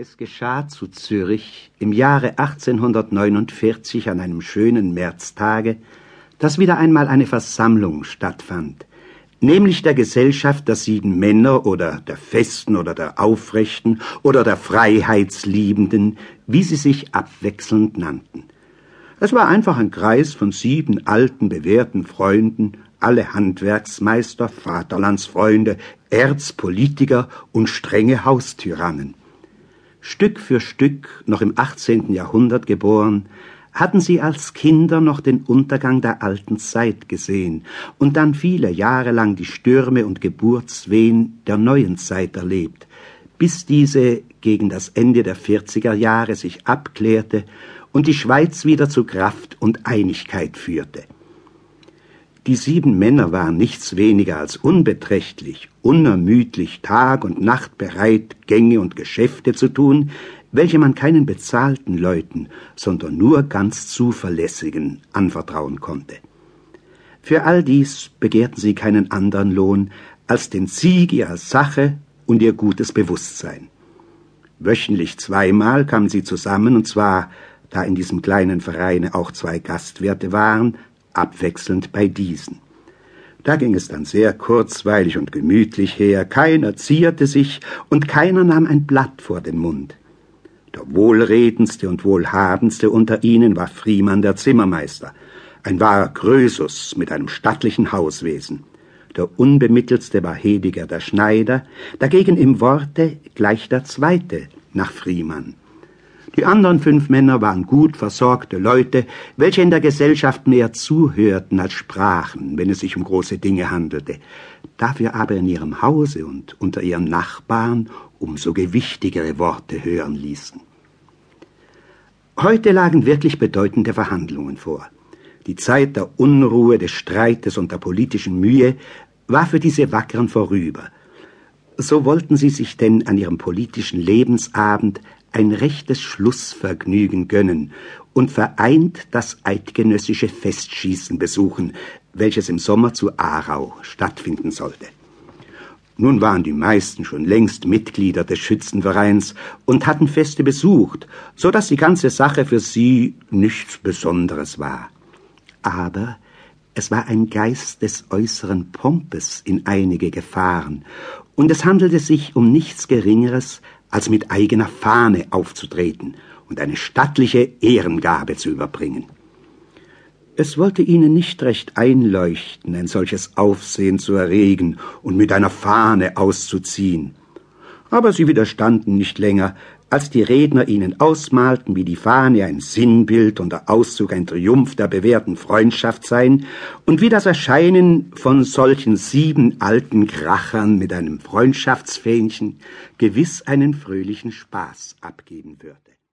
Es geschah zu Zürich im Jahre 1849 an einem schönen Märztage, dass wieder einmal eine Versammlung stattfand, nämlich der Gesellschaft der sieben Männer oder der Festen oder der Aufrechten oder der Freiheitsliebenden, wie sie sich abwechselnd nannten. Es war einfach ein Kreis von sieben alten, bewährten Freunden, alle Handwerksmeister, Vaterlandsfreunde, Erzpolitiker und strenge Haustyrannen. Stück für Stück, noch im 18. Jahrhundert geboren, hatten sie als Kinder noch den Untergang der alten Zeit gesehen und dann viele Jahre lang die Stürme und Geburtswehen der neuen Zeit erlebt, bis diese gegen das Ende der 40er Jahre sich abklärte und die Schweiz wieder zu Kraft und Einigkeit führte. Die sieben Männer waren nichts weniger als unbeträchtlich, unermüdlich, Tag und Nacht bereit, Gänge und Geschäfte zu tun, welche man keinen bezahlten Leuten, sondern nur ganz zuverlässigen anvertrauen konnte. Für all dies begehrten sie keinen anderen Lohn als den Sieg ihrer Sache und ihr gutes Bewusstsein. Wöchentlich zweimal kamen sie zusammen, und zwar, da in diesem kleinen Vereine auch zwei Gastwirte waren, abwechselnd bei diesen. Da ging es dann sehr kurzweilig und gemütlich her, keiner zierte sich und keiner nahm ein Blatt vor den Mund. Der wohlredendste und wohlhabendste unter ihnen war Friemann der Zimmermeister, ein wahrer Krösus mit einem stattlichen Hauswesen. Der unbemitteltste war Hediger der Schneider, dagegen im Worte gleich der zweite nach Friemann. Die anderen fünf Männer waren gut versorgte Leute, welche in der Gesellschaft mehr zuhörten als sprachen, wenn es sich um große Dinge handelte, dafür aber in ihrem Hause und unter ihren Nachbarn umso gewichtigere Worte hören ließen. Heute lagen wirklich bedeutende Verhandlungen vor. Die Zeit der Unruhe, des Streites und der politischen Mühe war für diese Wackeren vorüber. So wollten sie sich denn an ihrem politischen Lebensabend ein rechtes Schlussvergnügen gönnen und vereint das eidgenössische Festschießen besuchen, welches im Sommer zu Aarau stattfinden sollte. Nun waren die meisten schon längst Mitglieder des Schützenvereins und hatten Feste besucht, so dass die ganze Sache für sie nichts Besonderes war. Aber es war ein Geist des äußeren Pompes in einige gefahren, und es handelte sich um nichts Geringeres als mit eigener Fahne aufzutreten und eine stattliche Ehrengabe zu überbringen. Es wollte ihnen nicht recht einleuchten, ein solches Aufsehen zu erregen und mit einer Fahne auszuziehen. Aber sie widerstanden nicht länger, als die Redner ihnen ausmalten, wie die Fahne ein Sinnbild und der Auszug ein Triumph der bewährten Freundschaft seien und wie das Erscheinen von solchen sieben alten Krachern mit einem Freundschaftsfähnchen gewiss einen fröhlichen Spaß abgeben würde.